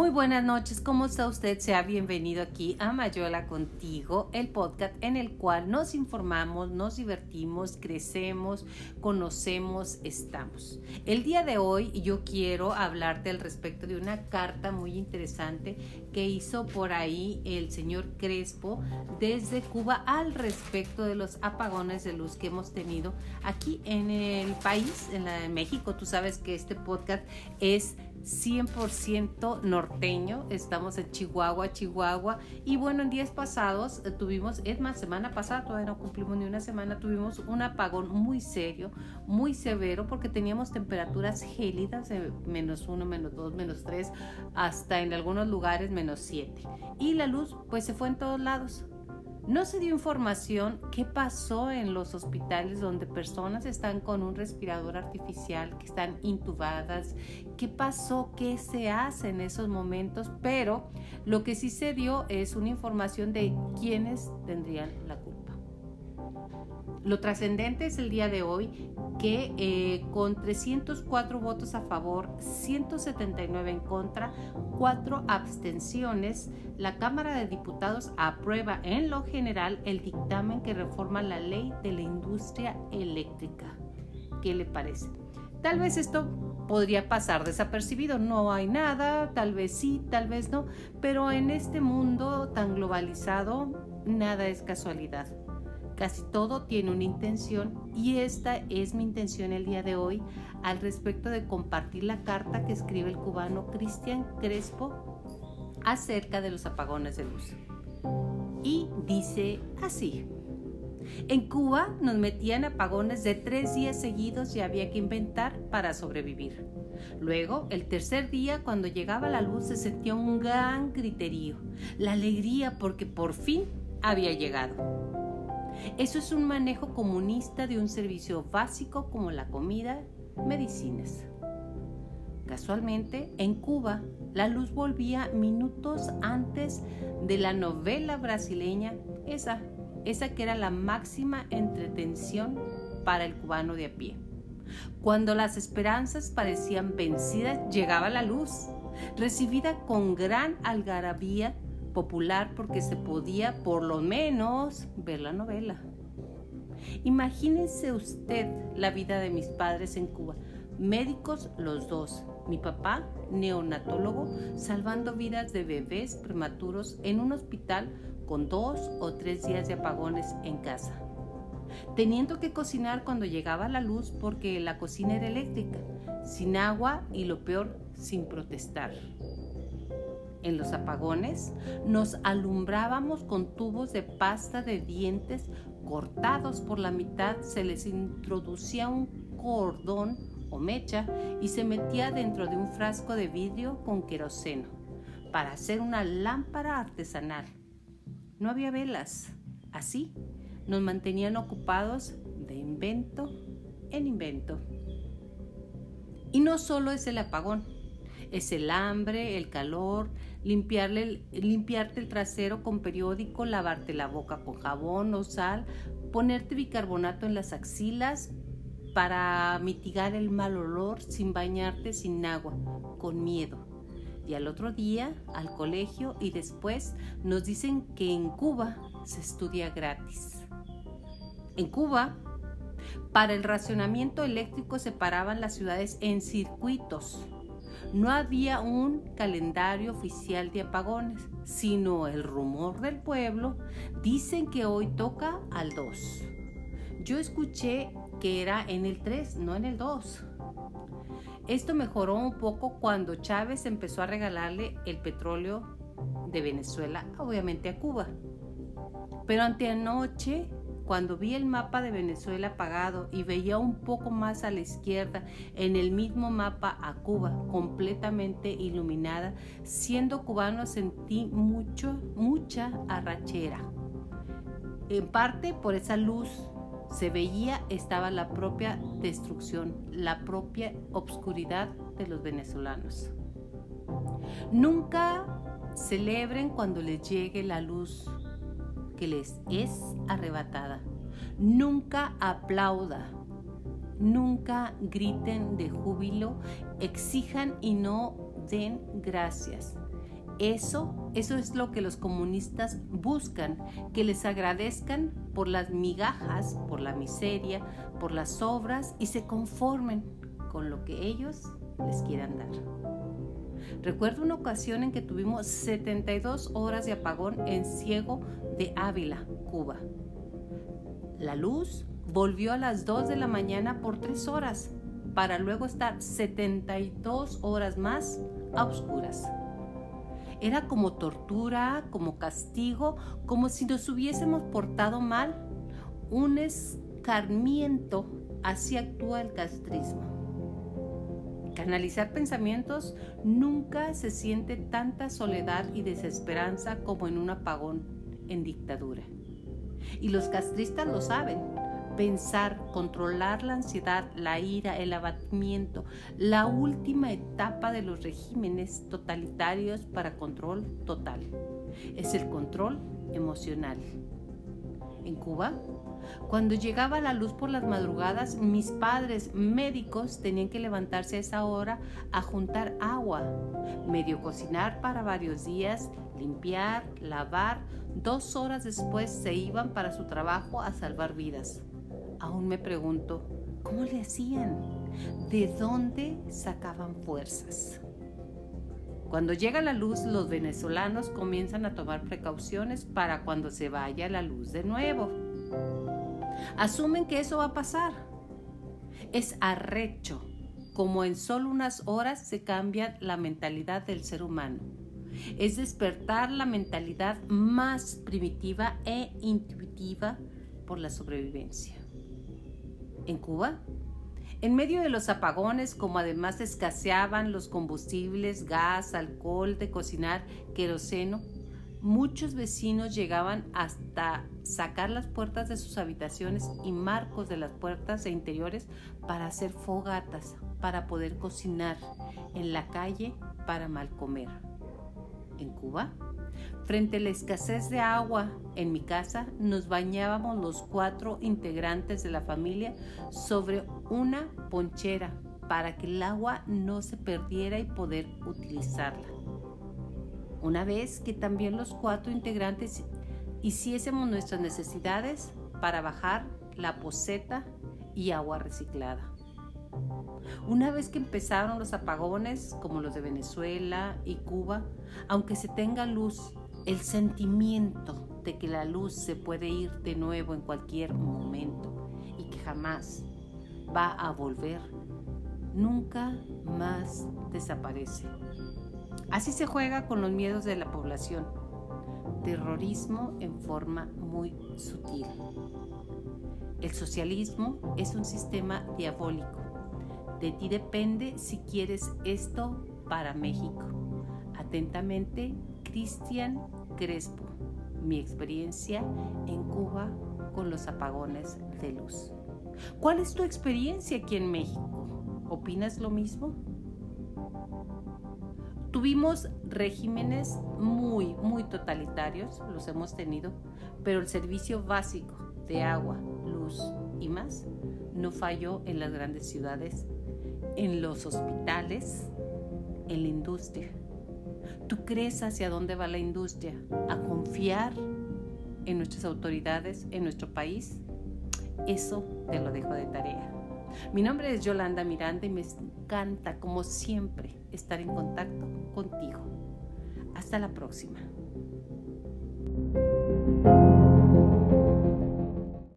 Muy buenas noches, ¿cómo está usted? Sea bienvenido aquí a Mayola Contigo, el podcast en el cual nos informamos, nos divertimos, crecemos, conocemos, estamos. El día de hoy yo quiero hablarte al respecto de una carta muy interesante que hizo por ahí el señor Crespo desde Cuba al respecto de los apagones de luz que hemos tenido aquí en el país, en, la, en México. Tú sabes que este podcast es 100% norteño, estamos en Chihuahua, Chihuahua, y bueno, en días pasados eh, tuvimos, es más, semana pasada, todavía no cumplimos ni una semana, tuvimos un apagón muy serio, muy severo, porque teníamos temperaturas gélidas menos uno, menos dos, menos tres, hasta en algunos lugares menos siete, y la luz pues se fue en todos lados. No se dio información qué pasó en los hospitales donde personas están con un respirador artificial, que están intubadas, qué pasó, qué se hace en esos momentos, pero lo que sí se dio es una información de quiénes tendrían la culpa. Lo trascendente es el día de hoy que eh, con 304 votos a favor, 179 en contra, 4 abstenciones, la Cámara de Diputados aprueba en lo general el dictamen que reforma la ley de la industria eléctrica. ¿Qué le parece? Tal vez esto podría pasar desapercibido, no hay nada, tal vez sí, tal vez no, pero en este mundo tan globalizado, nada es casualidad. Casi todo tiene una intención y esta es mi intención el día de hoy al respecto de compartir la carta que escribe el cubano Cristian Crespo acerca de los apagones de luz. Y dice así. En Cuba nos metían apagones de tres días seguidos y había que inventar para sobrevivir. Luego, el tercer día, cuando llegaba la luz, se sentía un gran griterío, la alegría porque por fin había llegado. Eso es un manejo comunista de un servicio básico como la comida, medicinas. Casualmente, en Cuba, la luz volvía minutos antes de la novela brasileña, esa, esa que era la máxima entretención para el cubano de a pie. Cuando las esperanzas parecían vencidas, llegaba la luz, recibida con gran algarabía popular porque se podía por lo menos ver la novela. Imagínense usted la vida de mis padres en Cuba, médicos los dos, mi papá neonatólogo, salvando vidas de bebés prematuros en un hospital con dos o tres días de apagones en casa, teniendo que cocinar cuando llegaba la luz porque la cocina era eléctrica, sin agua y lo peor, sin protestar en los apagones, nos alumbrábamos con tubos de pasta de dientes cortados por la mitad, se les introducía un cordón o mecha y se metía dentro de un frasco de vidrio con queroseno para hacer una lámpara artesanal. No había velas. Así nos mantenían ocupados de invento en invento. Y no solo es el apagón, es el hambre, el calor, limpiarle, limpiarte el trasero con periódico, lavarte la boca con jabón o sal, ponerte bicarbonato en las axilas para mitigar el mal olor sin bañarte sin agua, con miedo. Y al otro día al colegio y después nos dicen que en Cuba se estudia gratis. En Cuba, para el racionamiento eléctrico se paraban las ciudades en circuitos no había un calendario oficial de apagones, sino el rumor del pueblo. Dicen que hoy toca al 2. Yo escuché que era en el 3, no en el 2. Esto mejoró un poco cuando Chávez empezó a regalarle el petróleo de Venezuela, obviamente a Cuba. Pero anoche cuando vi el mapa de Venezuela apagado y veía un poco más a la izquierda en el mismo mapa a Cuba, completamente iluminada, siendo cubano sentí mucho, mucha arrachera. En parte por esa luz se veía estaba la propia destrucción, la propia obscuridad de los venezolanos. Nunca celebren cuando les llegue la luz que les es arrebatada. Nunca aplauda, nunca griten de júbilo, exijan y no den gracias. Eso, eso es lo que los comunistas buscan, que les agradezcan por las migajas, por la miseria, por las obras y se conformen con lo que ellos les quieran dar. Recuerdo una ocasión en que tuvimos 72 horas de apagón en Ciego de Ávila, Cuba. La luz volvió a las 2 de la mañana por 3 horas para luego estar 72 horas más a oscuras. Era como tortura, como castigo, como si nos hubiésemos portado mal. Un escarmiento, así actúa el castrismo. Canalizar pensamientos nunca se siente tanta soledad y desesperanza como en un apagón en dictadura. Y los castristas lo saben. Pensar, controlar la ansiedad, la ira, el abatimiento, la última etapa de los regímenes totalitarios para control total. Es el control emocional. En Cuba, cuando llegaba la luz por las madrugadas, mis padres médicos tenían que levantarse a esa hora a juntar agua, medio cocinar para varios días, limpiar, lavar. Dos horas después se iban para su trabajo a salvar vidas. Aún me pregunto, ¿cómo le hacían? ¿De dónde sacaban fuerzas? Cuando llega la luz, los venezolanos comienzan a tomar precauciones para cuando se vaya la luz de nuevo. Asumen que eso va a pasar. Es arrecho como en solo unas horas se cambia la mentalidad del ser humano. Es despertar la mentalidad más primitiva e intuitiva por la sobrevivencia. En Cuba, en medio de los apagones, como además escaseaban los combustibles, gas, alcohol de cocinar, queroseno, muchos vecinos llegaban hasta sacar las puertas de sus habitaciones y marcos de las puertas e interiores para hacer fogatas, para poder cocinar en la calle para mal comer. En Cuba, frente a la escasez de agua en mi casa, nos bañábamos los cuatro integrantes de la familia sobre una ponchera para que el agua no se perdiera y poder utilizarla. Una vez que también los cuatro integrantes hiciésemos nuestras necesidades para bajar la poseta y agua reciclada. Una vez que empezaron los apagones, como los de Venezuela y Cuba, aunque se tenga luz, el sentimiento de que la luz se puede ir de nuevo en cualquier momento y que jamás va a volver, nunca más desaparece. Así se juega con los miedos de la población. Terrorismo en forma muy sutil. El socialismo es un sistema diabólico. De ti depende si quieres esto para México. Atentamente, Cristian Crespo. Mi experiencia en Cuba con los apagones de luz. ¿Cuál es tu experiencia aquí en México? ¿Opinas lo mismo? Tuvimos regímenes muy, muy totalitarios, los hemos tenido, pero el servicio básico de agua, luz y más no falló en las grandes ciudades, en los hospitales, en la industria. ¿Tú crees hacia dónde va la industria? ¿A confiar en nuestras autoridades, en nuestro país? Eso te lo dejo de tarea. Mi nombre es Yolanda Miranda y me encanta, como siempre, estar en contacto contigo. Hasta la próxima.